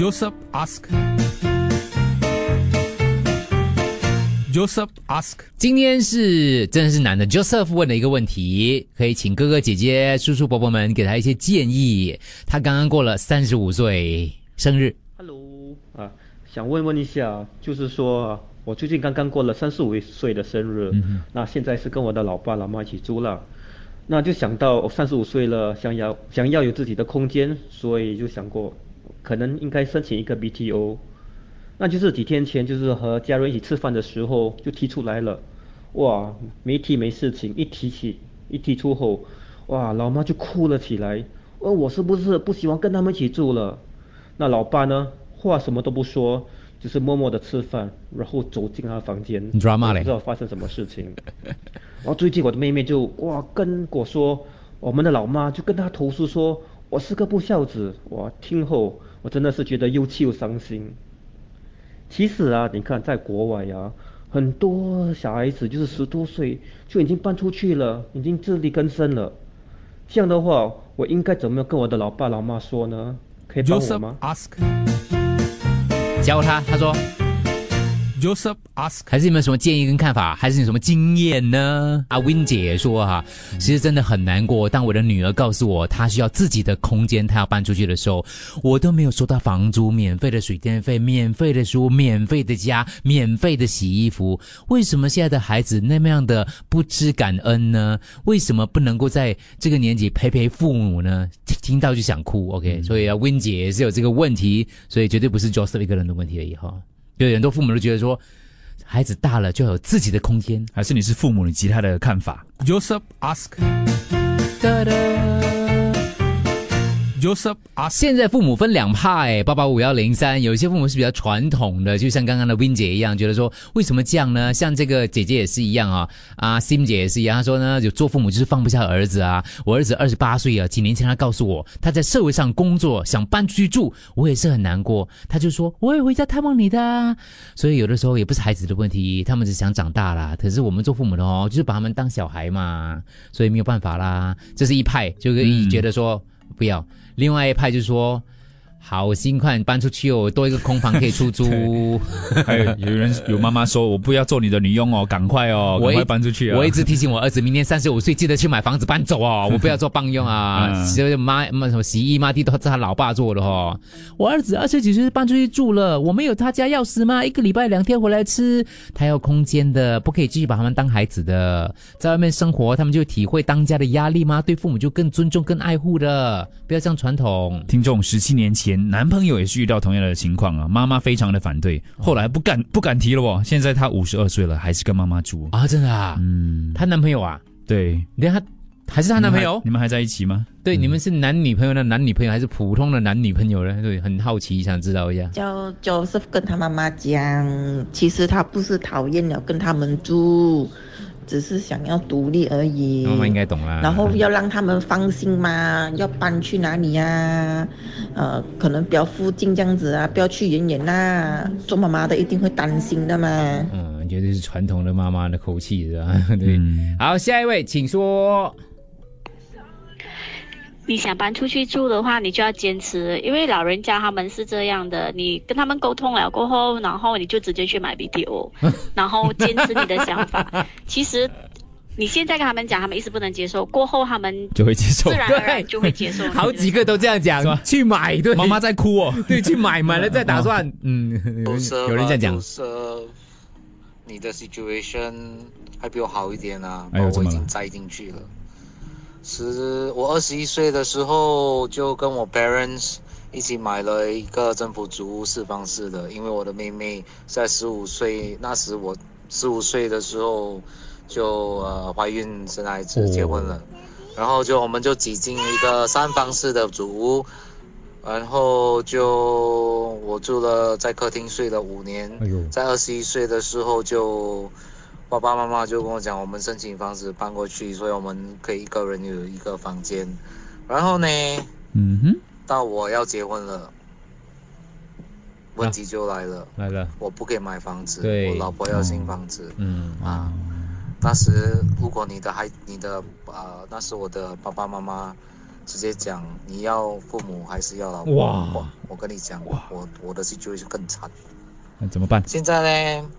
Joseph ask. Joseph ask. 今天是真的是男的，Joseph 问了一个问题，可以请哥哥姐姐、叔叔伯伯们给他一些建议。他刚刚过了三十五岁生日，Hello 啊，想问问一下，就是说我最近刚刚过了三十五岁的生日，那现在是跟我的老爸老妈一起住了，那就想到三十五岁了，想要想要有自己的空间，所以就想过，可能应该申请一个 BTO。那就是几天前，就是和家人一起吃饭的时候就提出来了，哇，没提没事情，一提起一提出后，哇，老妈就哭了起来，问我是不是不喜欢跟他们一起住了。那老爸呢，话什么都不说，就是默默的吃饭，然后走进他房间 Drama 不知道发生什么事情。然后最近我的妹妹就哇跟我说，我们的老妈就跟她投诉说我是个不孝子。哇，听后我真的是觉得又气又伤心。其实啊，你看在国外啊，很多小孩子就是十多岁就已经搬出去了，已经自力更生了。这样的话，我应该怎么跟我的老爸老妈说呢？可以帮我吗？ask. 教他，他说 Joseph ask. 还是有没有什么建议跟看法，还是有什么经验呢？阿 Win 姐说哈，其实真的很难过。当我的女儿告诉我她需要自己的空间，她要搬出去的时候，我都没有收到房租、免费的水电费、免费的书、免费的家、免费的洗衣服。为什么现在的孩子那么样的不知感恩呢？为什么不能够在这个年纪陪陪父母呢？听到就想哭。OK，、所以啊，Win 姐也是有这个问题，所以绝对不是 Joseph 一个人的问题而已哈。有很多父母都觉得说，孩子大了就要有自己的空间。还是你是父母，你其他的看法？Joseph ask. Joseph ask. 现在父母分两派，八八五幺零三，有一些父母是比较传统的，就像刚刚的 Win 姐一样，觉得说为什么这样呢？像这个姐姐也是一样啊，啊 Sim 姐也是一样，她说呢，有做父母就是放不下儿子啊。我儿子二十八岁啊，几年前他告诉我他在社会上工作，想搬出去住，我也是很难过。他就说我也回家探望你的，所以有的时候也不是孩子的问题，他们只想长大啦。可是我们做父母的哦，就是把他们当小孩嘛，所以没有办法啦。这是一派，就可以觉得说。不要。另外一派就是说，好心快点搬出去哦，多一个空房可以出租。还有有人有妈妈说，我不要做你的女佣哦，赶快哦，赶快搬出去啊！我一直提醒我儿子，明年三十五岁记得去买房子搬走哦，我不要做帮佣啊。嗯所以妈妈什么洗衣抹地都是他老爸做的哦。我儿子二十几岁搬出去住了，我们有他家钥匙吗？一个礼拜两天回来吃，他要空间的，不可以继续把他们当孩子的，在外面生活，他们就体会当家的压力吗？对父母就更尊重、更爱护的，不要这样传统。听众十七年前，男朋友也是遇到同样的情况啊，妈妈非常的反对，后来不敢不敢提了哦。现在他五十二岁了，还是跟妈妈住。啊，真的啊，嗯，她男朋友啊，对，你看她还是她男朋友？你们还在一起吗？对，你们是男女朋友的男女朋友，还是普通的男女朋友呢？对，很好奇，想知道一下。叫 Joseph 跟他妈妈讲，其实他不是讨厌了跟他们住，只是想要独立而已。妈妈应该懂啦。然后要让他们放心嘛，要搬去哪里呀、呃，可能比较附近这样子啊，不要去远远呐。做妈妈的一定会担心的嘛。嗯，绝对是传统的妈妈的口气是吧？对。嗯好，下一位，请说。你想搬出去住的话，你就要坚持，因为老人家他们是这样的，你跟他们沟通了过后，然后你就直接去买 BTO，然后坚持你的想法。其实你现在跟他们讲，他们一时不能接受，过后他们就会接受自。然而然就会接受。好几个都这样讲，去买对。妈妈在哭哦。对，去买买了再打算。嗯，有人有人这样讲你的 situation 还比我好一点啊，哎呦怎么了我已经栽进去了。是我二十一岁的时候就跟我 parents 一起买了一个政府主屋四房式的，因为我的妹妹在十五岁，那时我十五岁的时候就呃怀孕生孩子结婚了，然后就我们就挤进一个三房式的主屋，然后就我住了在客厅睡了五年，哎，在二十一岁的时候就爸爸妈妈就跟我讲，我们申请房子搬过去，所以我们可以一个人有一个房间。然后呢，嗯哼，到我要结婚了，问题就来了，来了。我不给买房子，对我老婆要新房子。嗯啊，那时如果你的孩，你的呃，那时我的爸爸妈妈直接讲你要父母还是要老婆。哇我我跟你讲，我我的 situation 更惨。那怎么办？现在呢，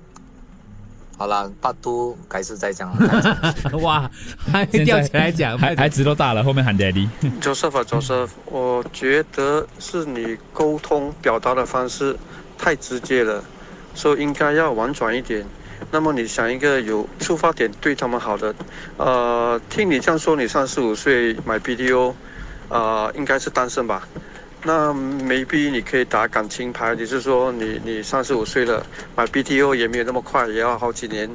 好了，八都改次再讲了。哇，还吊起来讲，孩孩子都大了，后面喊 daddy。Joseph 啊，Joseph，我觉得是你沟通表达的方式太直接了，所以应该要婉转一点。那么你想一个有出发点对他们好的，呃，听你这样说，你三十五岁买 BDO，呃，应该是单身吧？那 maybe 你可以打感情牌，你是说你你三十五岁了，买 BTO 也没有那么快，也要好几年，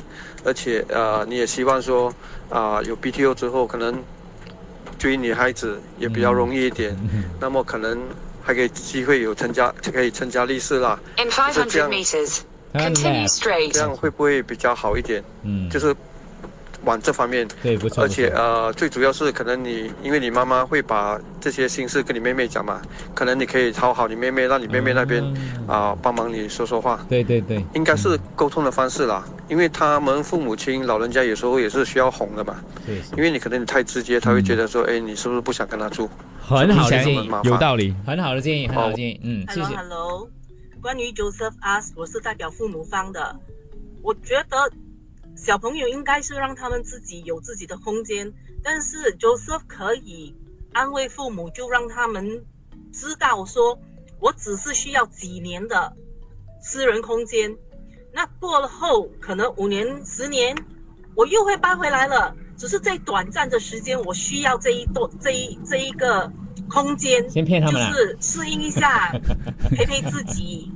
而且呃，你也希望说啊、有 BTO 之后可能追女孩子也比较容易一点，那么可能还可以机会有成家，可以成家立室啦。In 是这样500 meters, continue straight. 这样会不会比较好一点？嗯，就是往这方面。对，不错，而且呃，最主要是可能你，因为你妈妈会把这些心事跟你妹妹讲嘛，可能你可以讨好你妹妹，让你妹妹那边啊、帮忙你说说话，对对对，应该是沟通的方式啦。因为他们父母亲老人家有时候也是需要哄的嘛，对，因为你可能你太直接，他会觉得说，哎，你是不是不想跟他住？很好的建议，麻烦有道理。很好的建议，很好的建议，嗯，谢 Hello 谢。Hello，关于 Joseph ask，我是代表父母方的。我觉得小朋友应该是让他们自己有自己的空间，但是 Joseph 可以安慰父母，就让他们知道说，我只是需要几年的私人空间，那过了后可能五年、十年，我又会搬回来了，只是在短暂的时间，我需要这一段这一这一个空间，先骗他们就是适应一下，陪陪自己。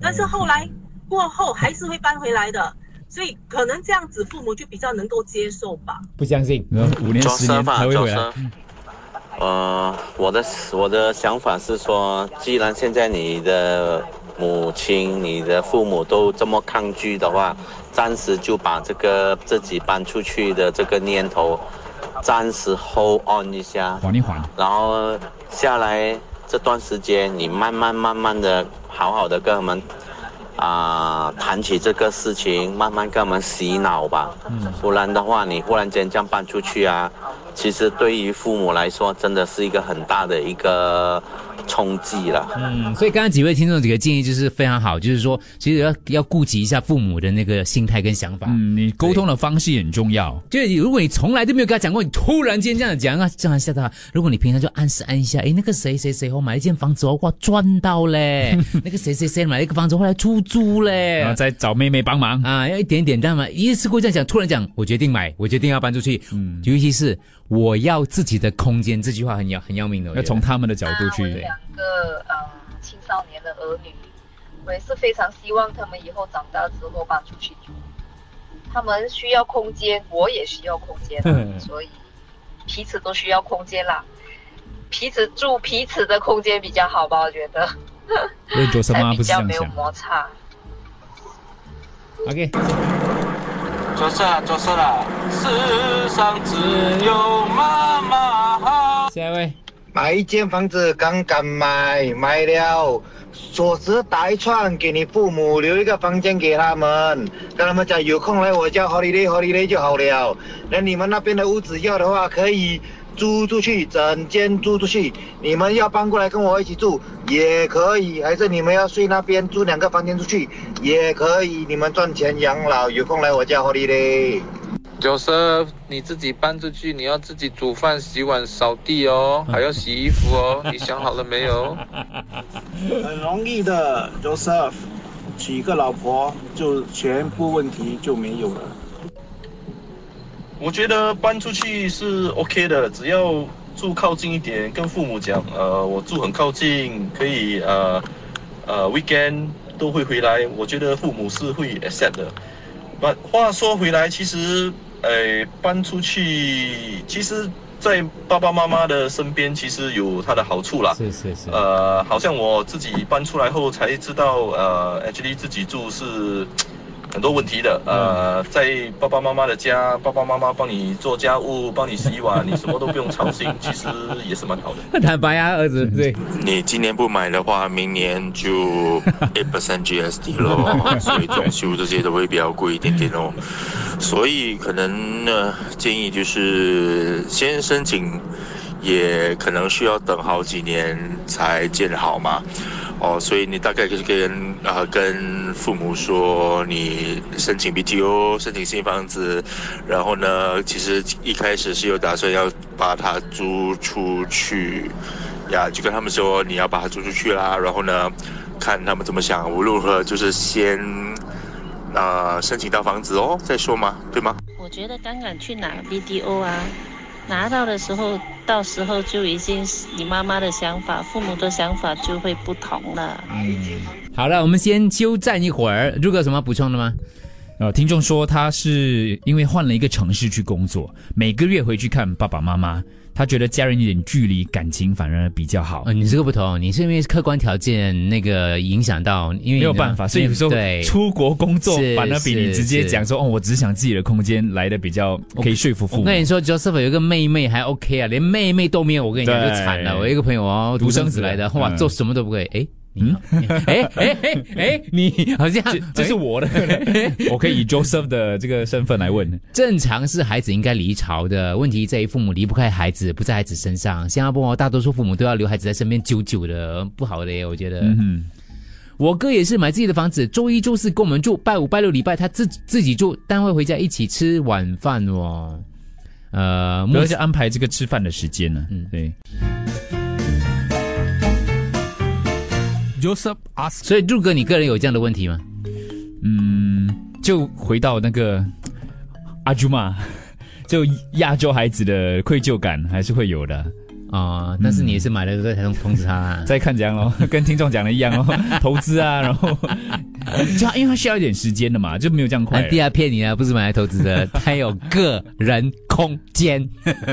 但是后来过后还是会搬回来的，所以可能这样子父母就比较能够接受吧。不相信，然后五年十年还会回来。呃，我的我的想法是说，既然现在你的母亲、你的父母都这么抗拒的话，暂时就把这个自己搬出去的这个念头，暂时 hold on 一下，缓一缓。然后下来这段时间，你慢慢慢慢的好好的跟他们啊、谈起这个事情，慢慢跟我们洗脑吧。嗯不然的话，你忽然间这样搬出去啊，其实对于父母来说，真的是一个很大的一个冲击了。嗯，所以刚刚几位听众几个建议就是非常好，就是说其实要要顾及一下父母的那个心态跟想法。嗯，你沟通的方式也很重要。就是如果你从来都没有跟他讲过，你突然间这样讲啊，这样吓到他。如果你平常就暗示按一下，哎，那个谁谁谁我买了一间房子哦，哇赚到嘞，那个谁谁谁买了一个房子后来出租嘞，然后再找妹妹帮忙。啊，要一点点，但嘛，一次过这样讲，突然讲，我决定买，我决定要搬出去，嗯，尤其是我要自己的空间，这句话很要很要命的，要从他们的角度我去。两个呃青少年的儿女，我也是非常希望他们以后长大之后搬出去住。他们需要空间，我也需要空间，所以彼此都需要空间啦。彼此住彼此的空间比较好吧，我觉得，因为 Joseph 才妈比较没有不是这样想。摩擦。OK，做事啊，做事啦！世上只有妈妈好。下一位，买一间房子刚刚买，买了，锁匙打一串给你父母，留一个房间给他们，跟他们讲有空来我家 holiday holiday 就好了。那你们那边的屋子要的话，可以租出去，整间租出去。你们要搬过来跟我一起住也可以，还是你们要睡那边租两个房间出去也可以。你们赚钱养老，有空来我家 holiday。Joseph，你自己搬出去，你要自己煮饭、洗碗、扫地哦，还要洗衣服哦。你想好了没有？很容易的，Joseph，娶一个老婆就全部问题就没有了。我觉得搬出去是 OK 的，只要住靠近一点，跟父母讲，呃，我住很靠近，可以呃呃 weekend 都会回来，我觉得父母是会 accept 的。但话说回来，其实呃搬出去，其实，在爸爸妈妈的身边，其实有它的好处啦。是是是。呃，好像我自己搬出来后才知道，呃，actually 自己住是很多问题的。呃，在爸爸妈妈的家，爸爸妈妈帮你做家务，帮你洗碗，你什么都不用操心，其实也是蛮好的。坦白啊，儿子，对，你今年不买的话，明年就 eight percent GST 咯，所以装修这些都会比较贵一点点哦。所以可能呢，建议就是先申请也可能需要等好几年才建好嘛。哦，所以你大概就是跟呃跟父母说你申请 BTO，申请新房子，然后呢，其实一开始是有打算要把它租出去，呀，就跟他们说你要把它租出去啦，然后呢，看他们怎么想，无论如何就是先啊、申请到房子哦再说嘛，对吗？我觉得刚刚去拿 BDO 啊，拿到的时候，到时候就已经是你妈妈的想法，父母的想法就会不同了。嗯，好了，我们先休战一会儿。如果有什么补充的吗？呃，听众说他是因为换了一个城市去工作，每个月回去看爸爸妈妈，他觉得家人有点距离，感情反而比较好。嗯，你这个不同，你是因为客观条件那个影响到，因为没有办法，所以有时候对出国工作是反而比你直接是讲说哦，我只想自己的空间来的比较可以说服父母。我跟你说，Joseph 有一个妹妹还 OK 啊，连妹妹都没有，我跟你讲就对惨了。我一个朋友哦，独生子来的，哇，嗯做什么都不可以。哎，你，哎哎哎哎，你好像这这是我的，我可以以 Joseph 的这个身份来问。正常是孩子应该离巢的，问题在于父母离不开孩子，不在孩子身上。新加坡大多数父母都要留孩子在身边久久的，不好的耶，我觉得。嗯我哥也是买自己的房子，周一、周四跟我们住，拜五、拜六、礼拜他自自己住，单位回家一起吃晚饭哦。呃，哼，而且安排这个吃饭的时间呢。嗯，对。Joseph ask，所以陆哥，你个人有这样的问题吗？嗯，就回到那个阿朱嘛，就亚洲孩子的愧疚感还是会有的。啊、但是你也是买了这才通通知他、啊。再看怎样咯，跟听众讲的一样哦，投资啊，然后 就因为他需要一点时间的嘛，就没有这样快安。迪亚骗你啊，不是买来投资的，他有个人空间，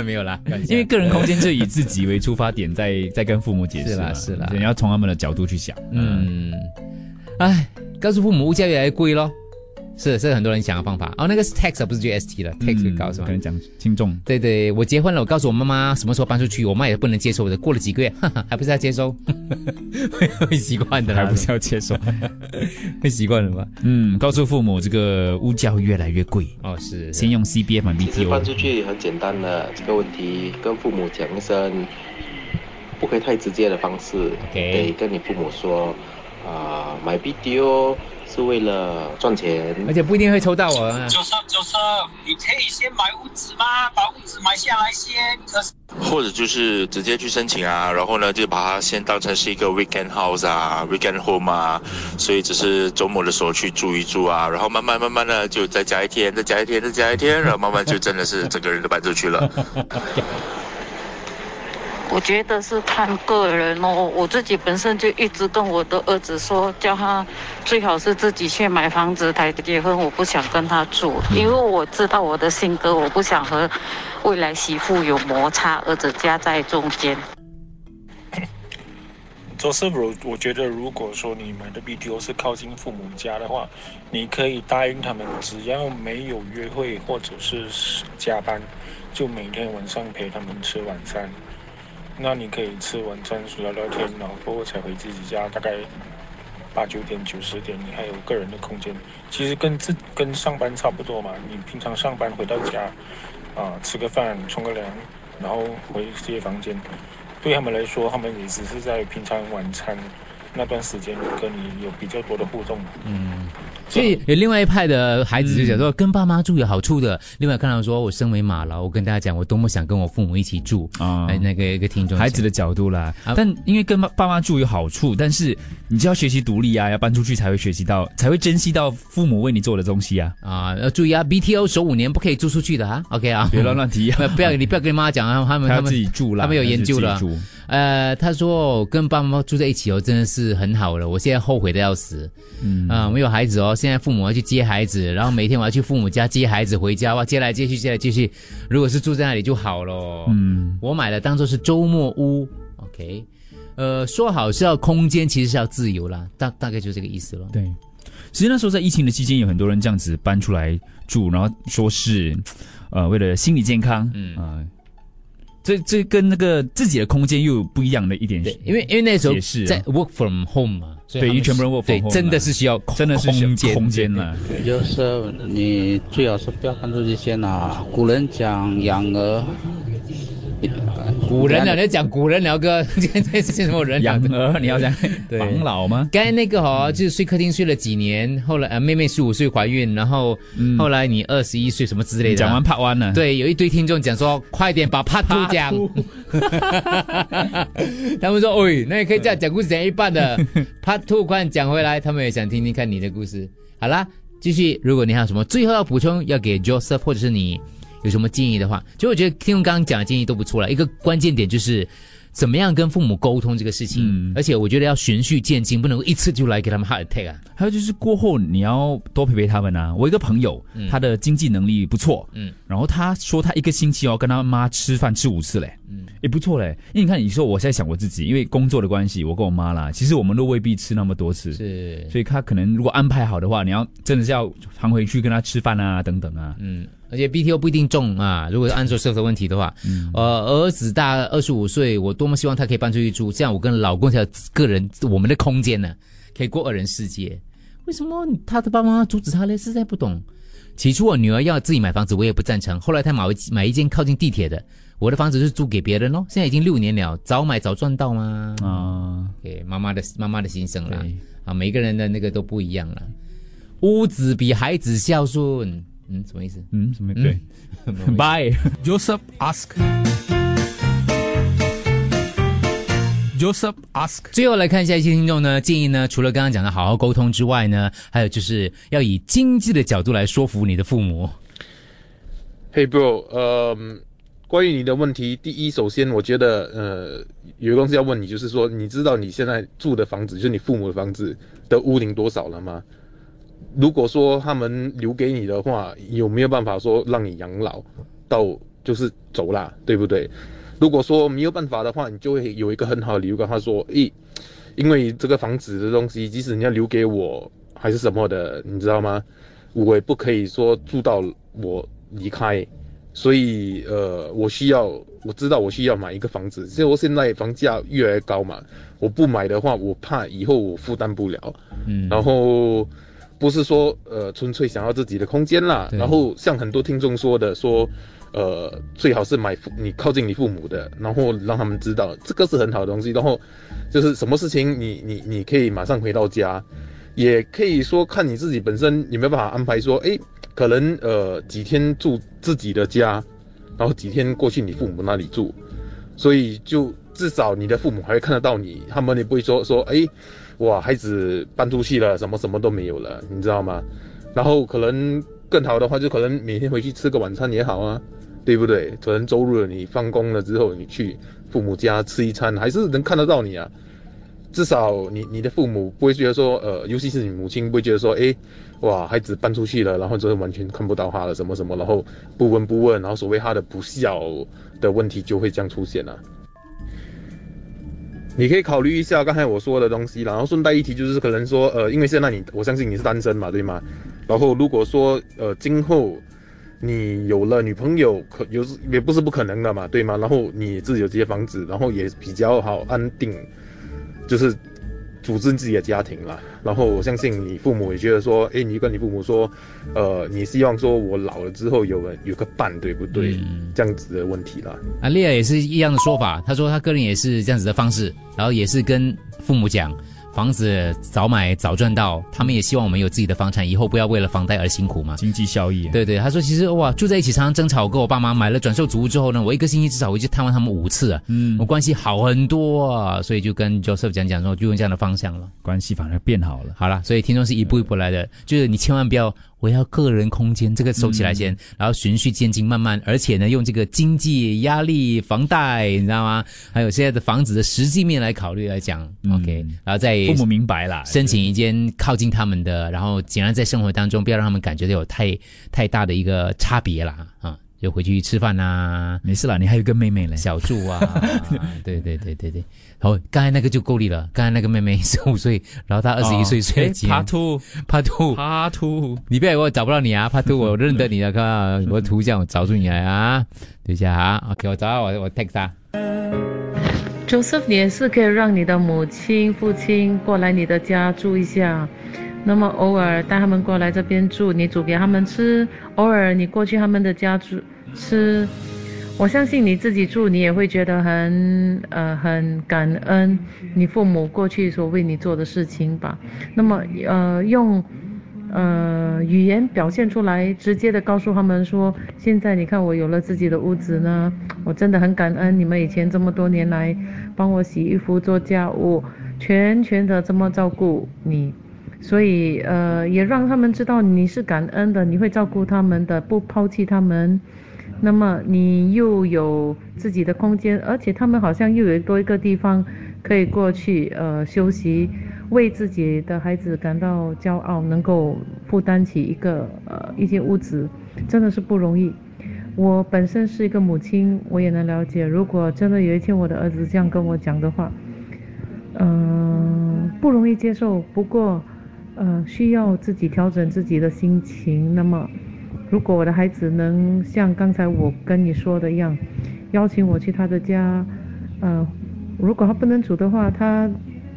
没有啦，因为个人空间就以自己为出发点，在在跟父母解释啦是啦你要从他们的角度去想。嗯，哎，告诉父母物价越来越贵咯。是，这是很多人想的方法。哦，那个是 tax 啊，不是 GST 了，tax 会高是吗？可能讲轻重。对对，我结婚了，我告诉我妈妈什么时候搬出去，我妈也不能接受的。过了几个月，哈哈，还不是要接收，会 会习惯的啦，还不是要接受，会习惯了吧？嗯，告诉父母这个物价会越来越贵哦，是先用 CBF 买其实搬 BTO。出去很简单的这个问题，跟父母讲一声，不可以太直接的方式，得跟你父母说，啊、买 BTO 是为了赚钱，而且不一定会抽到我。啊就是就是，你可以先买屋子吗？把屋子买下来先。可是或者就是直接去申请啊，然后呢就把它先当成是一个 weekend house 啊，weekend home 啊，所以只是周末的时候去住一住啊，然后慢慢慢慢的就再加一天，再加一天，再加一天，然后慢慢就真的是整个人都搬出去了。我觉得是看个人哦，我自己本身就一直跟我的儿子说，叫他最好是自己去买房子才结婚，我不想跟他住，因为我知道我的性格，我不想和未来媳妇有摩擦，儿子夹在中间。做 s e r 我觉得如果说你买的 BTO 是靠近父母家的话，你可以答应他们，只要没有约会或者是加班，就每天晚上陪他们吃晚餐。那你可以吃完餐聊聊天，然后才回自己家，大概八九点、九十点，你还有个人的空间。其实跟自跟上班差不多嘛，你平常上班回到家，啊、吃个饭、冲个凉，然后回自己房间。对他们来说，他们也只是在平常晚餐那段时间跟你有比较多的互动。嗯，所以有另外一派的孩子就讲说，跟爸妈住有好处的。另外看到说，我身为马劳，我跟大家讲，我多么想跟我父母一起住啊哎，那个一个听众孩子的角度啦，但因为跟爸爸妈住有好处，但是你就要学习独立啊，要搬出去才会学习到，才会珍惜到父母为你做的东西啊。啊，要注意啊，BTO 守五年不可以租出去的啊，OK 啊，别乱乱提啊 不要你不要跟你妈讲啊，他们他们自己住啦他们有研究了还是自己住。呃，他说跟爸爸妈妈住在一起哦，真的是很好了，我现在后悔的要死。嗯啊，我们有孩子哦，现在父母要去接孩子，然后每天我要去父母家接孩子回家，哇，接来接去，接来接去。如果是住在那里就好咯。嗯，我买了当做是周末屋，OK。呃，说好是要空间，其实是要自由啦，大大概就这个意思了。对，其实那时候在疫情的期间，有很多人这样子搬出来住，然后说是，呃，为了心理健康，嗯啊、这这跟那个自己的空间又有不一样的一点，因为因为那时候解释啊在 work from home 嘛，对因为全部人 work from home 真的是需要真的是需要空间空间了。就是你最好是不要看出这些啦。古人讲养儿，古人了，你要讲古人聊哥，现在是什么人？养儿你要讲对防老吗？刚才那个哦，就是睡客厅睡了几年，后来呃妹妹十五岁怀孕，然后后来你二十一岁什么之类的。讲完 part one 了，对，有一堆听众讲说，快点把 part two 讲。他们说，喂，那也可以这样讲故事讲一半的 part two 快讲回来，他们也想听听看你的故事。好啦，继续，如果你还有什么最后要补充，要给 Joseph 或者是你有什么建议的话，其实我觉得听众刚刚讲的建议都不错了。一个关键点就是。怎么样跟父母沟通这个事情？嗯而且我觉得要循序渐进，不能够一次就来给他们 heart attack 啊。还有就是过后你要多陪陪他们啊。我一个朋友，嗯他的经济能力不错，嗯，然后他说他一个星期哦跟他妈吃饭吃五次嘞，嗯，也不错嘞。因为你看，你说我现在想我自己，因为工作的关系，我跟我妈啦，其实我们都未必吃那么多次，是，所以他可能如果安排好的话，你要真的是要常回去跟他吃饭啊等等啊，嗯。而且 BTO 不一定中啊，如果是安卓社的问题的话，嗯呃，儿子大二十五岁，我多么希望他可以搬出去住，这样我跟老公才有个人我们的空间呢，可以过二人世界。为什么他的爸爸妈妈阻止他呢？实在不懂。起初我女儿要自己买房子，我也不赞成。后来她买买一间靠近地铁的，我的房子是租给别人哦。现在已经六年了，早买早赚到吗？啊，给妈妈的妈妈的心声啦。啊，每个人的那个都不一样了。屋子比孩子孝顺。嗯，什么意思？嗯，什么？对、嗯、，Bye。Joseph ask. Joseph ask. 最后来看一下一些听众呢建议呢，除了刚刚讲的好好沟通之外呢，还有就是要以经济的角度来说服你的父母。Hey bro，呃，关于你的问题，第一，首先我觉得呃有一个东西要问你，就是说，你知道你现在住的房子，就是你父母的房子的屋龄多少了吗？如果说他们留给你的话，有没有办法说让你养老到就是走啦，对不对？如果说没有办法的话，你就会有一个很好的理由跟他说，诶，因为这个房子的东西，即使你要留给我还是什么的，你知道吗？我也不可以说住到我离开，所以呃，我需要我知道我需要买一个房子，所以我现在房价越来越高嘛，我不买的话，我怕以后我负担不了，嗯然后。不是说呃纯粹想要自己的空间啦，然后像很多听众说的说，呃最好是买父你靠近你父母的，然后让他们知道这个是很好的东西，然后就是什么事情你你你可以马上回到家，也可以说看你自己本身有没有办法安排说，诶，可能呃几天住自己的家，然后几天过去你父母那里住，所以就至少你的父母还会看得到你，他们也不会说说诶。哇，孩子搬出去了，什么什么都没有了，你知道吗？然后可能更好的话，就可能每天回去吃个晚餐也好啊，对不对？可能周日你放工了之后，你去父母家吃一餐，还是能看得到你啊。至少你你的父母不会觉得说，呃，尤其是你母亲不会觉得说，诶，哇，孩子搬出去了，然后就是完全看不到他了，什么什么，然后不闻不问，然后所谓他的不孝的问题就会这样出现了、你可以考虑一下刚才我说的东西，然后顺带一提就是可能说，呃，因为现在你我相信你是单身嘛，对吗？然后如果说呃今后你有了女朋友，可有也不是不可能的嘛，对吗？然后你自己有这些房子，然后也比较好安定，就是组织自己的家庭了。然后我相信你父母也觉得说，诶，你跟你父母说，呃，你希望说我老了之后有个有个伴，对不对？嗯、这样子的问题啦。啊，丽亚也是一样的说法，他说他个人也是这样子的方式，然后也是跟父母讲，房子早买早赚到，他们也希望我们有自己的房产，以后不要为了房贷而辛苦嘛。经济效益。对对，他说其实哇，住在一起常常争吵，跟我爸妈买了转售祖屋之后呢，我一个星期至少回去探望他们五次啊，嗯，我关系好很多啊，所以就跟 Joseph 讲讲说，就用这样的方向了，关系反而变好了。好了，所以听众是一步一步来的，就是你千万不要。我要个人空间，这个收起来先，嗯、然后循序渐进，慢慢，而且呢，用这个经济压力、房贷，你知道吗？还有现在的房子的实际面来考虑来讲、嗯、，OK，然后再父母明白了，申请一间靠近他们的，然后尽量在生活当中不要让他们感觉到有太太大的一个差别啦，啊。就回去吃饭啊、没事啦，你还有一个妹妹嘞，小住啊，对对对对对。好，刚才那个就够力了，刚才那个妹妹十五岁，然后她二十一岁，睡了几年。帕兔，帕兔，帕兔，你别以为我找不到你啊，帕兔，我认得你的，看啊，我图像我找出你来啊，等一下啊，OK，我找到我我 text 他。Joseph，你也是可以让你的母亲、父亲过来你的家住一下。那么偶尔带他们过来这边住，你煮给他们吃；偶尔你过去他们的家住吃。我相信你自己住，你也会觉得很呃很感恩你父母过去所为你做的事情吧。那么呃用呃语言表现出来，直接的告诉他们说，现在你看我有了自己的屋子呢，我真的很感恩你们以前这么多年来帮我洗衣服、做家务，全权的这么照顾你。所以，呃，也让他们知道你是感恩的，你会照顾他们的，不抛弃他们。那么你又有自己的空间，而且他们好像又有多一个地方可以过去，呃，休息，为自己的孩子感到骄傲，能够负担起一个呃一些屋子，真的是不容易。我本身是一个母亲，我也能了解，如果真的有一天我的儿子这样跟我讲的话，嗯，不容易接受。不过。呃，需要自己调整自己的心情。那么，如果我的孩子能像刚才我跟你说的一样，邀请我去他的家，呃，如果他不能煮的话，他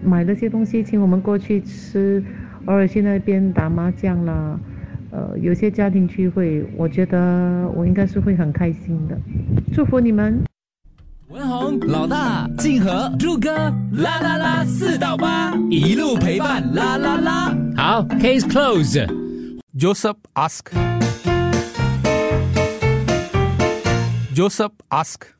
买了些东西请我们过去吃，偶尔去那边打麻将啦，呃，有些家庭聚会，我觉得我应该是会很开心的。祝福你们。老大静和朱哥啦啦啦四到八一路陪伴啦啦啦。好，case closed。Joseph ask. Joseph ask.